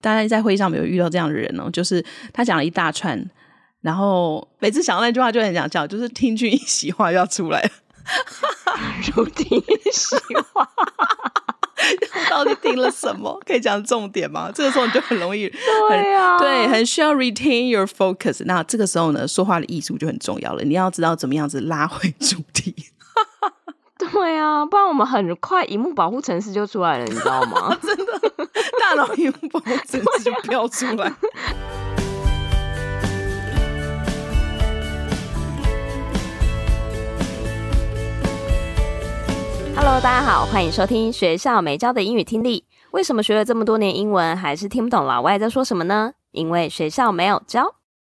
大家在会议上没有遇到这样的人哦，就是他讲了一大串，然后每次想到那句话就很想叫，就是听君一席话要出来了，如听一席话，到底听了什么？可以讲重点吗？这个时候你就很容易，对啊，对，很需要 retain your focus。那这个时候呢，说话的艺术就很重要了，你要知道怎么样子拉回主题。对啊，不然我们很快荧幕保护程式就出来了，你知道吗？真的，大脑荧幕保护程式就飙出来。Hello，大家好，欢迎收听学校没教的英语听力。为什么学了这么多年英文，还是听不懂老外在说什么呢？因为学校没有教。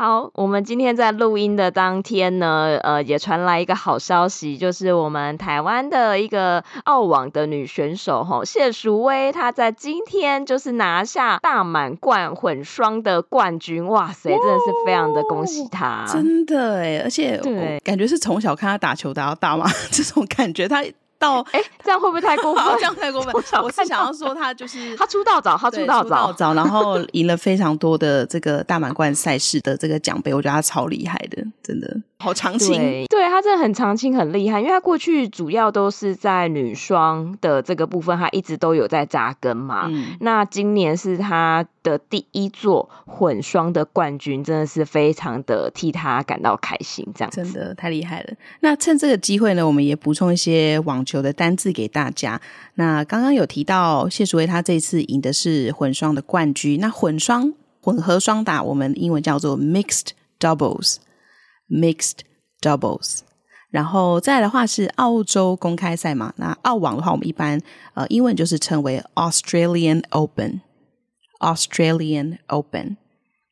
好，我们今天在录音的当天呢，呃，也传来一个好消息，就是我们台湾的一个澳网的女选手吼谢淑薇，她在今天就是拿下大满贯混双的冠军，哇塞，真的是非常的恭喜她，真的哎，而且对，感觉是从小看她打球打到大嘛，这种感觉她。到 哎，这样会不会太过分？这样太过分。我是想要说，他就是 他出道早，他出道早，早，然后赢了非常多的这个大满贯赛事的这个奖杯，我觉得他超厉害的，真的好长青。对，对他真的很长青，很厉害，因为他过去主要都是在女双的这个部分，他一直都有在扎根嘛。嗯，那今年是他的第一座混双的冠军，真的是非常的替他感到开心。这样真的太厉害了。那趁这个机会呢，我们也补充一些网球的单字给大家。那刚刚有提到谢淑薇，她这次赢的是混双的冠军。那混双混合双打，我们英文叫做 mixed Mixed doubles。然后再来的话是澳洲公开赛嘛，那澳网的话，我们一般呃英文就是称为 Australian Open，Australian Open。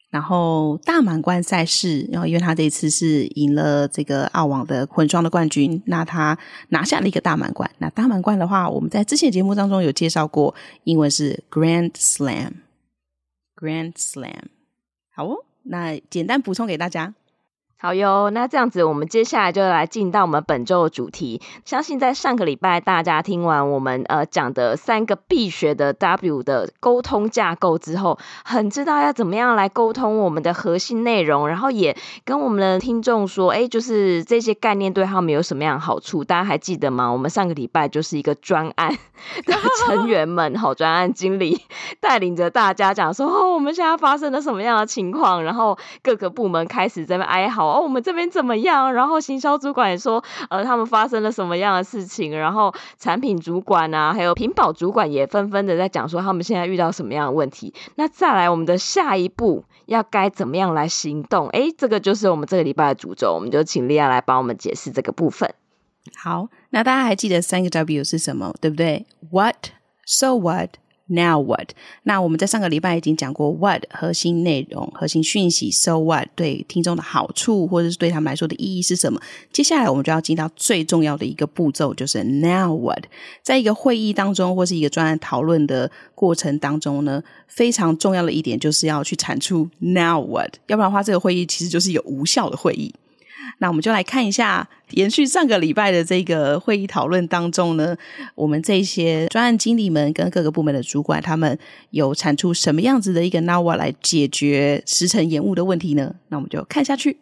然后大满贯赛事，然后因为他这一次是赢了这个澳网的混双的冠军，那他拿下了一个大满贯。那大满贯的话，我们在之前节目当中有介绍过，英文是 Grand Slam，Grand Slam。好哦，那简单补充给大家。好哟，那这样子，我们接下来就来进到我们本周的主题。相信在上个礼拜，大家听完我们呃讲的三个必学的 W 的沟通架构之后，很知道要怎么样来沟通我们的核心内容，然后也跟我们的听众说，哎，就是这些概念对他们有什么样的好处？大家还记得吗？我们上个礼拜就是一个专案 的成员们，好，专案经理 带领着大家讲说，哦，我们现在发生了什么样的情况？然后各个部门开始在那哀嚎。哦，我们这边怎么样？然后行销主管也说，呃，他们发生了什么样的事情？然后产品主管啊，还有品保主管也纷纷的在讲说，他们现在遇到什么样的问题。那再来，我们的下一步要该怎么样来行动？诶，这个就是我们这个礼拜的主轴，我们就请莉亚来帮我们解释这个部分。好，那大家还记得三个 W 是什么？对不对？What? So what? Now what？那我们在上个礼拜已经讲过 what 核心内容、核心讯息，so what 对听众的好处或者是对他们来说的意义是什么？接下来我们就要进到最重要的一个步骤，就是 now what。在一个会议当中或是一个专案讨论的过程当中呢，非常重要的一点就是要去产出 now what，要不然的话，这个会议其实就是一个无效的会议。那我们就来看一下，延续上个礼拜的这个会议讨论当中呢，我们这些专案经理们跟各个部门的主管，他们有产出什么样子的一个 now 来解决时程延误的问题呢？那我们就看下去。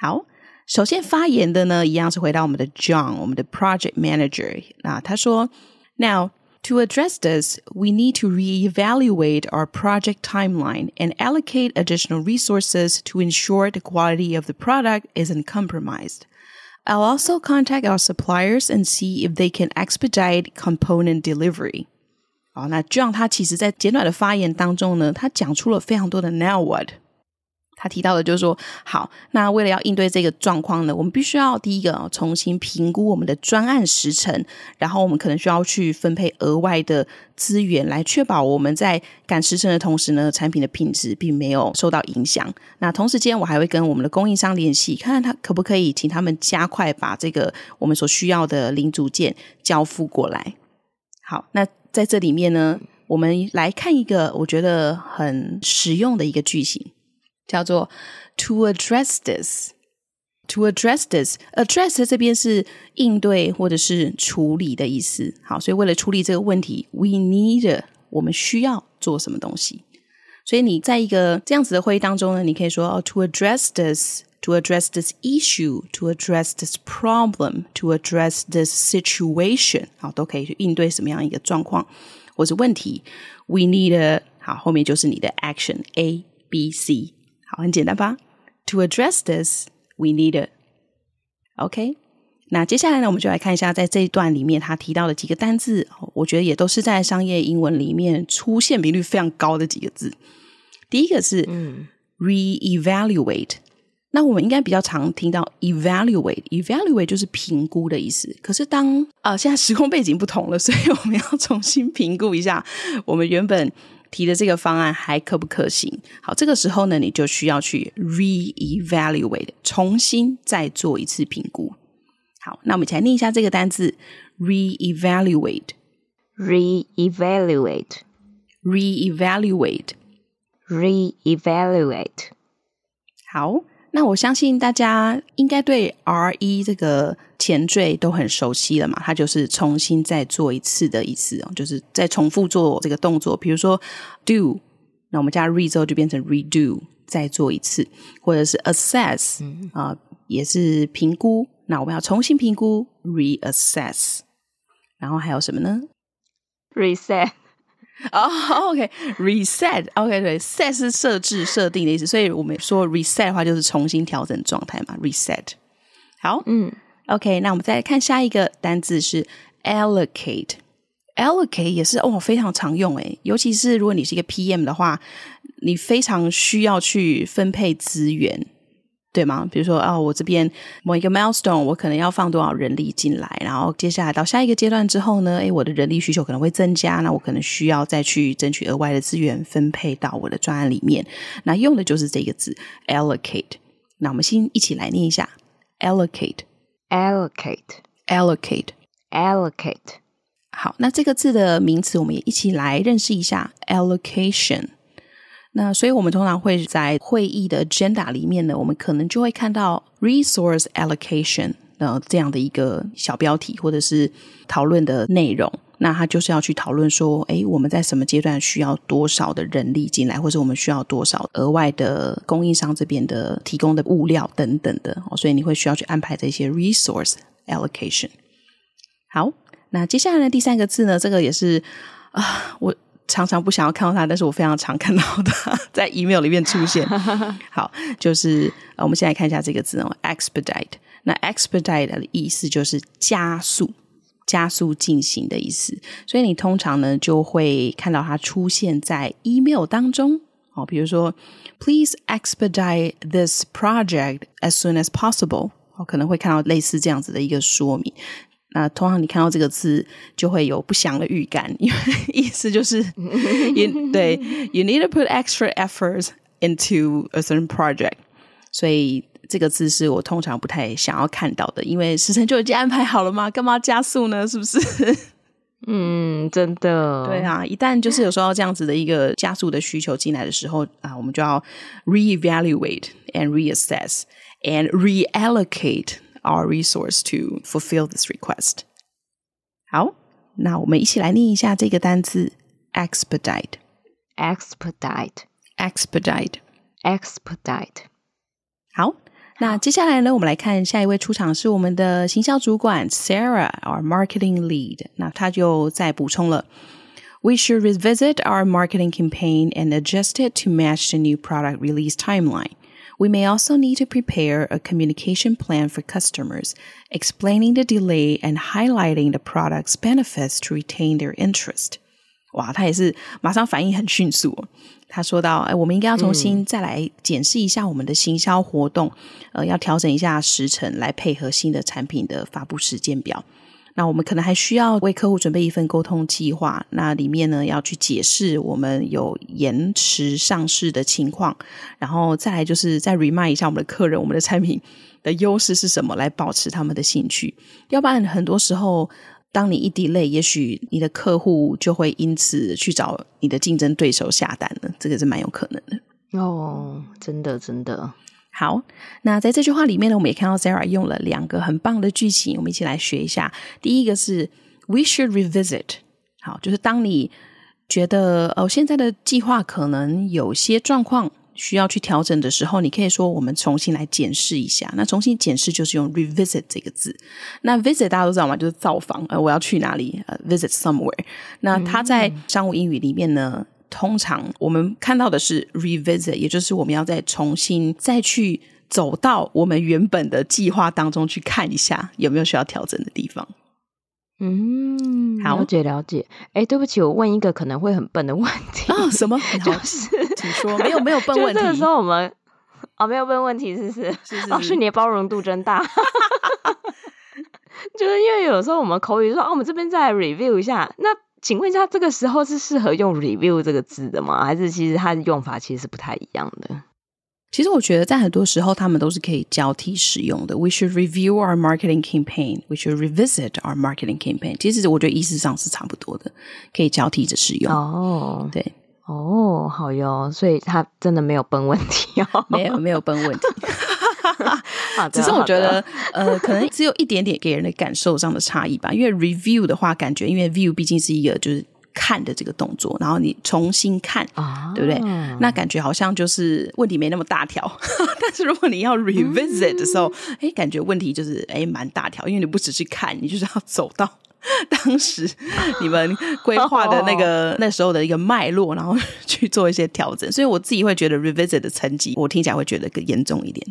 好，首先发言的呢，一样是回到我们的 John，我们的 Project Manager。那他说：“Now。” To address this, we need to reevaluate our project timeline and allocate additional resources to ensure the quality of the product isn't compromised. I'll also contact our suppliers and see if they can expedite component delivery. 好，那 John 他其实在简短的发言当中呢，他讲出了非常多的 Now what。 他提到的就是说，好，那为了要应对这个状况呢，我们必须要第一个重新评估我们的专案时程，然后我们可能需要去分配额外的资源，来确保我们在赶时程的同时呢，产品的品质并没有受到影响。那同时间，我还会跟我们的供应商联系，看看他可不可以请他们加快把这个我们所需要的零组件交付过来。好，那在这里面呢，我们来看一个我觉得很实用的一个句型。叫做 to address this，to address this，address 这边是应对或者是处理的意思。好，所以为了处理这个问题，we need 我们需要做什么东西。所以你在一个这样子的会议当中呢，你可以说哦，to address this，to address this issue，to address this problem，to address this situation，好，都可以去应对什么样一个状况或者问题。We need 好，后面就是你的 action A B C。 好，很简单吧？To address this, we need it. OK，那接下来呢，我们就来看一下，在这一段里面他提到的几个单字，我觉得也都是在商业英文里面出现频率非常高的几个字。第一个是嗯，re-evaluate。那我们应该比较常听到 evaluate，evaluate 就是评估的意思。可是当啊、呃，现在时空背景不同了，所以我们要重新评估一下我们原本。提的这个方案还可不可行？好，这个时候呢，你就需要去 re-evaluate，重新再做一次评估。好，那我们一起来念一下这个单字 re-evaluate，re-evaluate，re-evaluate，re-evaluate。好。那我相信大家应该对 re 这个前缀都很熟悉了嘛，它就是重新再做一次的意思哦，就是再重复做这个动作。比如说 do，那我们加 re 之后就变成 redo，再做一次，或者是 assess 啊、呃，也是评估。那我们要重新评估 reassess，然后还有什么呢？reset。哦、oh，OK，reset，OK，、okay, 对，set 是设置、设定的意思，所以我们说 reset 的话就是重新调整状态嘛，reset。好，嗯，OK，那我们再来看下一个单字是 allocate，allocate 也是哦非常常用诶，尤其是如果你是一个 PM 的话，你非常需要去分配资源。对吗？比如说，哦，我这边某一个 milestone，我可能要放多少人力进来，然后接下来到下一个阶段之后呢，诶，我的人力需求可能会增加，那我可能需要再去争取额外的资源分配到我的专案里面。那用的就是这个字 allocate。那我们先一起来念一下 allocate，allocate，allocate。好，那这个字的名词我们也一起来认识一下 allocation。那所以，我们通常会在会议的 agenda 里面呢，我们可能就会看到 resource allocation 的这样的一个小标题，或者是讨论的内容。那它就是要去讨论说，诶，我们在什么阶段需要多少的人力进来，或者我们需要多少额外的供应商这边的提供的物料等等的。所以你会需要去安排这些 resource allocation。好，那接下来呢，第三个字呢，这个也是啊，我。常常不想要看到它，但是我非常常看到它 在 email 里面出现。好，就是我们先来看一下这个字哦，expedite。那 expedite 的意思就是加速、加速进行的意思。所以你通常呢就会看到它出现在 email 当中哦，比如说 Please expedite this project as soon as possible。哦，可能会看到类似这样子的一个说明。那通常你看到这个字就会有不祥的预感，因为 意思就是 you, 对，you need to put extra efforts into a certain project。所以这个字是我通常不太想要看到的，因为时辰就已经安排好了嘛，干嘛加速呢？是不是？嗯，真的。对啊，一旦就是有时候这样子的一个加速的需求进来的时候啊，我们就要 reevaluate and reassess and reallocate。Our resource to fulfill this request。好，那我们一起来念一下这个单词 expedite，expedite，expedite。好，那接下来呢，我们来看下一位出场是我们的行销主管 Sarah，our marketing lead。那他就再补充了：We should revisit our marketing campaign and adjust it to match the new product release timeline. We may also need to prepare a communication plan for customers, explaining the delay and highlighting the product's benefits to retain their interest. 哇，他也是马上反应很迅速。他说到：“哎，我们应该要重新再来检视一下我们的行销活动，呃，要调整一下时程来配合新的产品的发布时间表。 那我们可能还需要为客户准备一份沟通计划，那里面呢要去解释我们有延迟上市的情况，然后再来就是再 remind 一下我们的客人，我们的产品的优势是什么，来保持他们的兴趣。要不然很多时候。”当你一滴泪也许你的客户就会因此去找你的竞争对手下单了，这个是蛮有可能的。哦，真的真的。好，那在这句话里面呢，我们也看到 Sarah 用了两个很棒的句型，我们一起来学一下。第一个是 We should revisit。好，就是当你觉得哦，现在的计划可能有些状况。需要去调整的时候，你可以说我们重新来检视一下。那重新检视就是用 revisit 这个字。那 visit 大家都知道吗？就是造访。呃，我要去哪里？呃，visit somewhere。那它在商务英语里面呢，通常我们看到的是 revisit，也就是我们要再重新再去走到我们原本的计划当中去看一下，有没有需要调整的地方。嗯，好了解了解。哎，对不起，我问一个可能会很笨的问题啊？什么？就是请说。没有没有笨问题。这个时候我们啊、哦，没有笨问题，是不是？是是，是。哦，是你的包容度真大。就是因为有时候我们口语说，哦，我们这边再 review 一下。那请问一下，这个时候是适合用 review 这个字的吗？还是其实它的用法其实是不太一样的？其实我觉得，在很多时候，他们都是可以交替使用的。We should review our marketing campaign. We should revisit our marketing campaign. 其实我觉得意思上是差不多的，可以交替着使用。哦，对，哦，好哟，所以他真的没有崩问题哦，没有没有崩问题。好的，只是我觉得，呃，可能只有一点点给人的感受上的差异吧。因为 review 的话，感觉因为 view 毕竟是一个就是。看的这个动作，然后你重新看，啊、对不对？那感觉好像就是问题没那么大条。但是如果你要 revisit 的时候，哎、嗯，感觉问题就是哎蛮大条，因为你不只是看，你就是要走到 当时你们规划的那个那时候的一个脉络，然后去做一些调整。所以我自己会觉得 revisit 的成绩，我听起来会觉得更严重一点。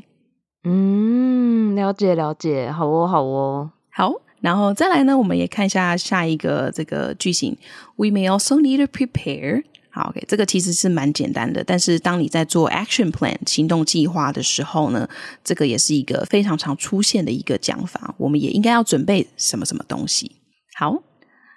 嗯，了解了解，好哦好哦，好。然后再来呢，我们也看一下下一个这个句型。We may also need to prepare。好，OK，这个其实是蛮简单的，但是当你在做 action plan 行动计划的时候呢，这个也是一个非常常出现的一个讲法。我们也应该要准备什么什么东西。好，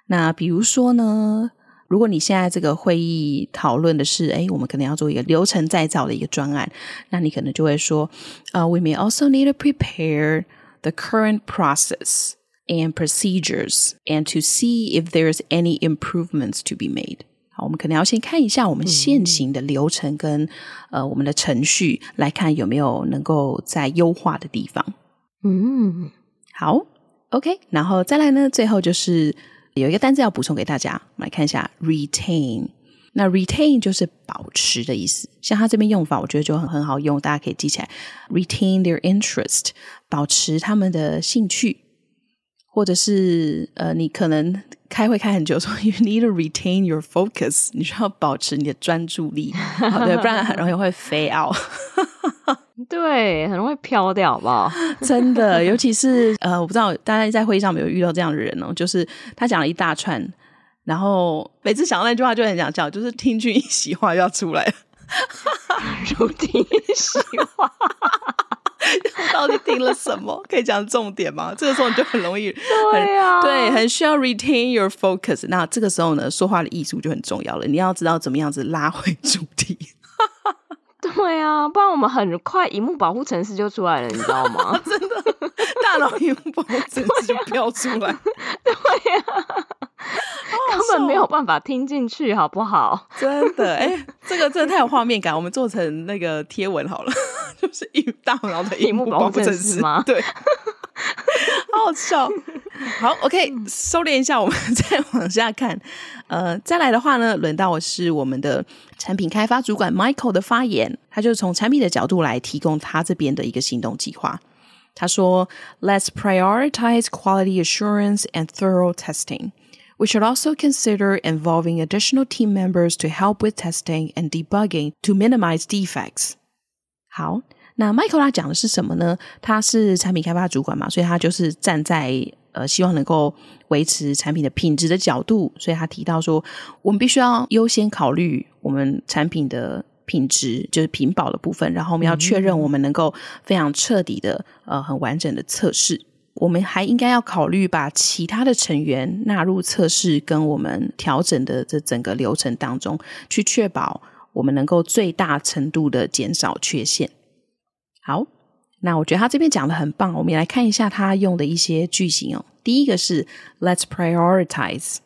那比如说呢，如果你现在这个会议讨论的是，哎，我们可能要做一个流程再造的一个专案，那你可能就会说，呃，We may also need to prepare the current process。And procedures, and to see if there's any improvements to be made. 好，我们可能要先看一下我们现行的流程跟、嗯、呃我们的程序，来看有没有能够再优化的地方。嗯，好，OK，然后再来呢，最后就是有一个单字要补充给大家，我们来看一下 retain。那 retain 就是保持的意思，像它这边用法，我觉得就很很好用，大家可以记起来。retain their interest，保持他们的兴趣。或者是呃，你可能开会开很久，说 you need to retain your focus，你需要保持你的专注力，对，不然很容易会 fail out。对，很容易飘掉，好不好？真的，尤其是呃，我不知道大家在会议上有没有遇到这样的人哦，就是他讲了一大串，然后每次想到那句话就很想叫，就是听君一席话要出来了，如听一席话。到底听了什么？可以讲重点吗？这个时候你就很容易，对呀、啊，对，很需要 retain your focus。那这个时候呢，说话的艺术就很重要了。你要知道怎么样子拉回主题。对呀、啊，不然我们很快荧幕保护程式就出来了，你知道吗？真的，大脑荧幕保护程式就飙出来。对呀、啊，根本没有办法听进去，好不好？真的，哎、欸，这个真的太有画面感，我们做成那个贴文好了。就是一大脑的荧幕保护程式吗？对，好好笑。好，OK，收敛一下，我们再往下看。呃，再来的话呢，轮到我是我们的产品开发主管 Michael 的发言，他就是从产品的角度来提供他这边的一个行动计划。他说：“Let's prioritize quality assurance and thorough testing. We should also consider involving additional team members to help with testing and debugging to minimize defects.” 好，那 Michael 他讲的是什么呢？他是产品开发主管嘛，所以他就是站在 呃，希望能够维持产品的品质的角度，所以他提到说，我们必须要优先考虑我们产品的品质，就是品保的部分，然后我们要确认我们能够非常彻底的呃很完整的测试。我们还应该要考虑把其他的成员纳入测试跟我们调整的这整个流程当中，去确保我们能够最大程度的减少缺陷。好。那我觉得他这边讲的很棒，我们也来看一下他用的一些句型哦。第一个是 Let's prioritize。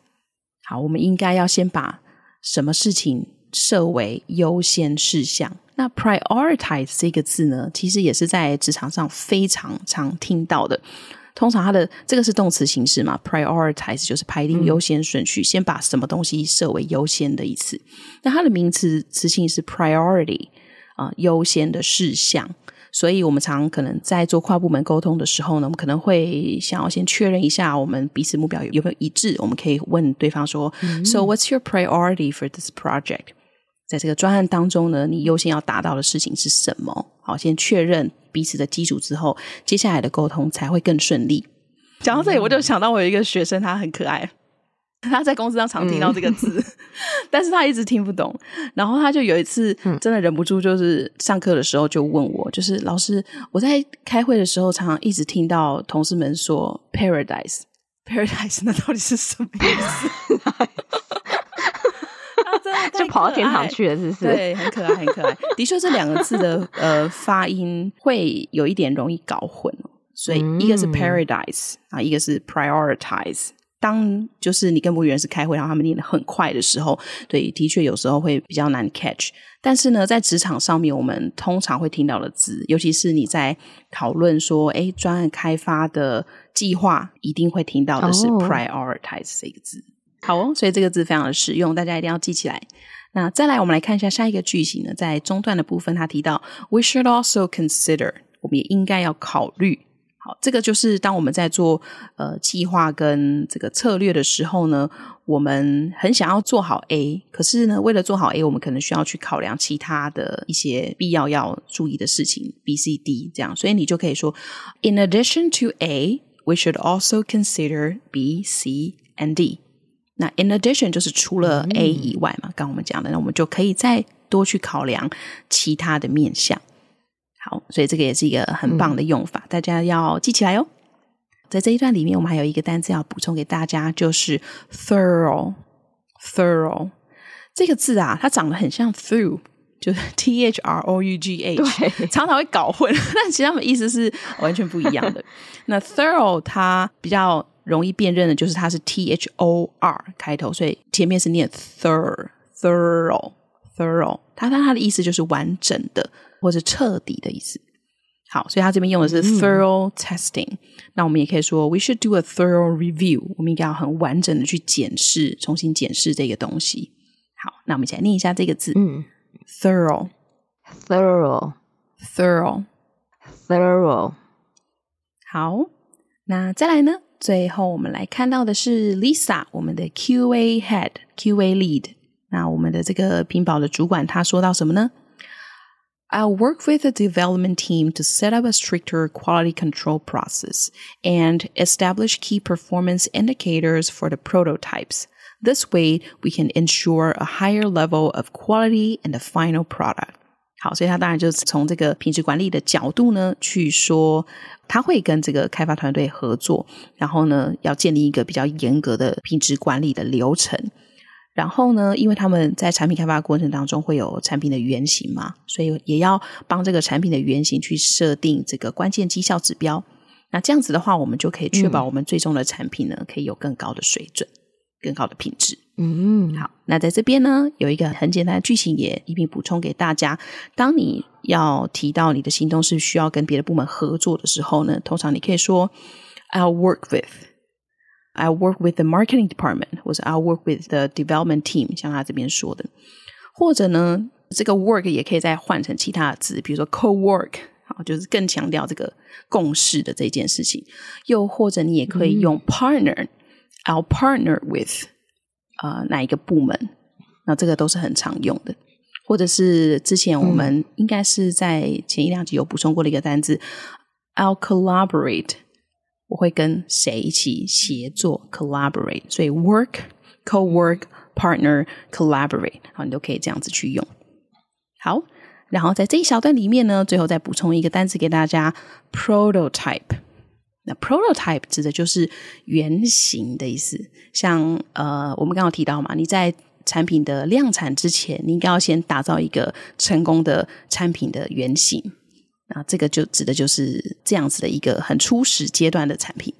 好，我们应该要先把什么事情设为优先事项。那 prioritize 这个字呢，其实也是在职场上非常常听到的。通常它的这个是动词形式嘛，prioritize 就是排定优先顺序，嗯、先把什么东西设为优先的意思。那它的名词词性是 priority 啊、呃，优先的事项。所以，我们常可能在做跨部门沟通的时候呢，我们可能会想要先确认一下我们彼此目标有没有一致。我们可以问对方说、嗯、：“So what's your priority for this project？” 在这个专案当中呢，你优先要达到的事情是什么？好，先确认彼此的基础之后，接下来的沟通才会更顺利。讲到这里，我就想到我有一个学生，他很可爱。他在公司上常听到这个字，嗯、但是他一直听不懂。然后他就有一次真的忍不住，就是上课的时候就问我，就是老师，我在开会的时候常常一直听到同事们说 “paradise”，“paradise” 那到底是什么意思？就跑到天堂去了，是不是？对，很可爱，很可爱。的确，这两个字的呃发音会有一点容易搞混，所以一个是 “paradise” 啊，一个是 “prioritize”。当就是你跟服务员是开会，然后他们念的很快的时候，对，的确有时候会比较难 catch。但是呢，在职场上面，我们通常会听到的字，尤其是你在讨论说，哎，专案开发的计划，一定会听到的是 prioritize 这个字。好哦，所以这个字非常的实用，大家一定要记起来。那再来，我们来看一下下一个句型呢，在中段的部分，他提到 We should also consider，我们也应该要考虑。好，这个就是当我们在做呃计划跟这个策略的时候呢，我们很想要做好 A，可是呢，为了做好 A，我们可能需要去考量其他的一些必要要注意的事情 B、C、D 这样，所以你就可以说，In addition to A, we should also consider B, C, and D。那 In addition 就是除了 A 以外嘛，刚刚我们讲的，那我们就可以再多去考量其他的面向。好，所以这个也是一个很棒的用法，嗯、大家要记起来哦。在这一段里面，我们还有一个单词要补充给大家，就是 thorough。thorough 这个字啊，它长得很像 through，就是 t h r o u g h，对 常常会搞混，但其实它们意思是完全不一样的。那 thorough 它比较容易辨认的，就是它是 t h o r 开头，所以前面是念 thorough，thorough，thorough，它它它的意思就是完整的。或者彻底的意思。好，所以他这边用的是 thorough testing。嗯、那我们也可以说，we should do a thorough review。我们应该要很完整的去检视，重新检视这个东西。好，那我们一起来念一下这个字。嗯，thorough，thorough，thorough，thorough。好，那再来呢？最后我们来看到的是 Lisa，我们的 QA head，QA lead。那我们的这个屏保的主管，他说到什么呢 ？I'll work with the development team to set up a stricter quality control process and establish key performance indicators for the prototypes. This way, we can ensure a higher level of quality in the final product. 好，所以他当然就是从这个品质管理的角度呢，去说他会跟这个开发团队合作，然后呢，要建立一个比较严格的品质管理的流程。 然后呢，因为他们在产品开发过程当中会有产品的原型嘛，所以也要帮这个产品的原型去设定这个关键绩效指标。那这样子的话，我们就可以确保我们最终的产品呢，嗯、可以有更高的水准、更高的品质。嗯，好。那在这边呢，有一个很简单的句型也一并补充给大家。当你要提到你的行动是需要跟别的部门合作的时候呢，通常你可以说 "I'll work with"。I work with the marketing department，或者 I work with the development team，像他这边说的，或者呢，这个 work 也可以再换成其他的字，比如说 co-work，好，就是更强调这个共事的这件事情。又或者你也可以用 partner，I'll、嗯、partner with 啊、呃、哪一个部门，那这个都是很常用的。或者是之前我们应该是在前一两集有补充过的一个单字，I'll collaborate 我会跟谁一起协作 （collaborate）。所以 work、co-work、partner、collaborate，好，你都可以这样子去用。好，然后在这一小段里面呢，最后再补充一个单词给大家：prototype。那 prototype 指的就是原型的意思。像呃，我们刚刚提到嘛，你在产品的量产之前，你应该要先打造一个成功的产品的原型。那这个就指的就是这样子的一个很初始阶段的产品。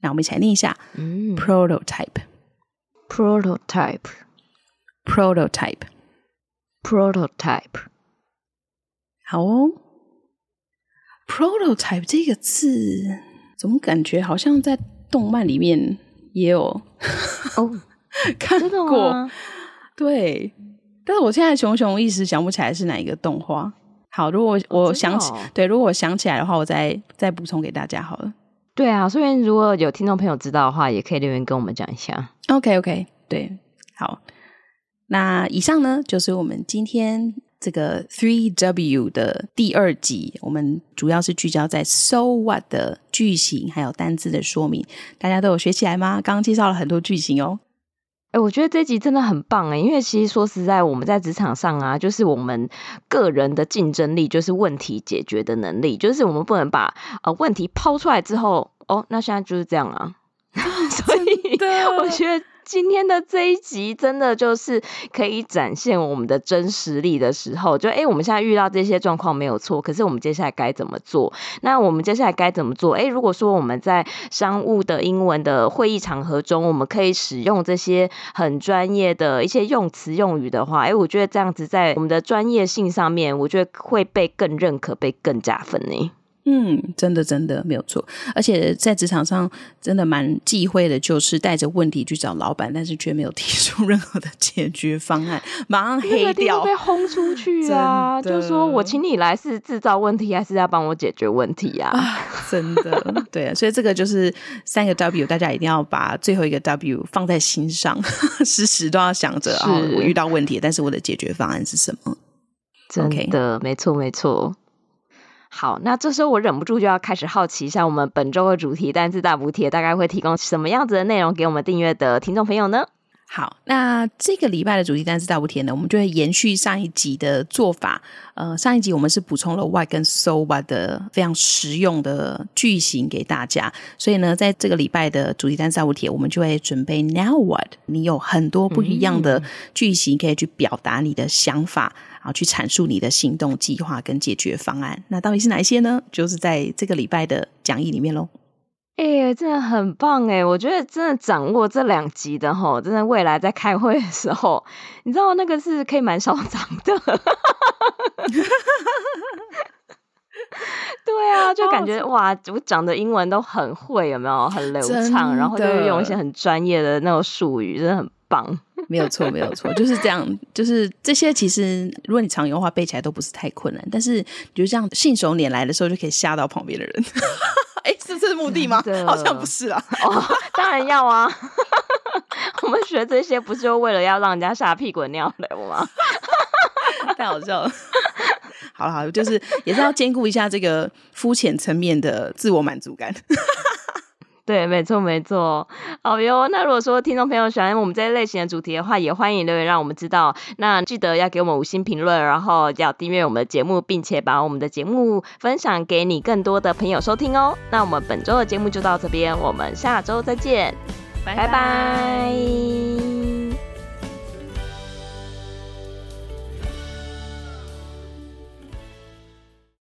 那我们一起来念一下，嗯，prototype，prototype，prototype。好哦，prototype 这个字。怎么感觉好像在动漫里面也有哦 看过？对，但是我现在熊熊一时想不起来是哪一个动画。好，如果我想起，对，如果我想起来的话，我再再补充给大家好了。对啊，所以如果有听众朋友知道的话，也可以留言跟我们讲一下。OK，OK，okay, okay, 对，好。那以上呢，就是我们今天。这个 Three W 的第二集，我们主要是聚焦在 So What 的句型还有单字的说明，大家都有学起来吗？刚刚介绍了很多句型哦。哎，我觉得这集真的很棒哎，因为其实说实在，我们在职场上啊，就是我们个人的竞争力，就是问题解决的能力，就是我们不能把呃问题抛出来之后，哦，那现在就是这样啊。所以我觉得。今天的这一集真的就是可以展现我们的真实力的时候，就诶，我们现在遇到这些状况没有错，可是我们接下来该怎么做？那我们接下来该怎么做？诶，如果说我们在商务的英文的会议场合中，我们可以使用这些很专业的一些用词用语的话，诶，我觉得这样子在我们的专业性上面，我觉得会被更认可，被更加分呢。嗯，真的真的没有错，而且在职场上真的蛮忌讳的，就是带着问题去找老板，但是却没有提出 任何的解决方案，马上黑掉，被轰出去 啊！就说我请你来是制造问题，还是要帮我解决问题呀、啊啊？真的，对啊，所以这个就是三个 W，大家一定要把最后一个 W 放在心上，时时都要想着啊、哦，我遇到问题，但是我的解决方案是什么？真的，Okay. 没错，没错。好，那这时候我忍不住就要开始好奇一下，我们本周的主题单字大补贴大概会提供什么样子的内容给我们订阅的听众朋友呢？好，那这个礼拜的主题单字大补帖呢，我们就会延续上一集的做法。呃，上一集我们是补充了 why 跟 so w h a 的非常实用的句型给大家，所以呢，在这个礼拜的主题单字大补帖，我们就会准备 now what，你有很多不一样的句型可以去表达你的想法。然后去阐述你的行动计划跟解决方案，那到底是哪一些呢？就是在这个礼拜的讲义里面喽。哎、欸，真的很棒哎！我觉得真的掌握这两集的吼，真的未来在开会的时候，你知道那个是可以蛮嚣张的。对啊，就感觉、哦、哇，我讲的英文都很会，有没有？很流畅，然后就是用一些很专业的那种术语，真的很棒。没有错，没有错，就是这样。就是这些，其实如果你常用的话，背起来都不是太困难。但是，你就这样信手拈来的时候，就可以吓到旁边的人。哎，是这是目的吗？好像不是啊。哦，当然要啊。我们学这些不是就为了要让人家吓屁滚尿流吗？太好笑了。好了好了，就是也是要兼顾一下这个肤浅层面的自我满足感。对，没错，没错。好哟，那如果说听众朋友喜欢我们这一类型的主题的话，也欢迎留言让我们知道。那记得要给我们五星评论，然后要订阅我们的节目，并且把我们的节目分享给你更多的朋友收听哦。那我们本周的节目就到这边，我们下周再见，拜拜。拜拜。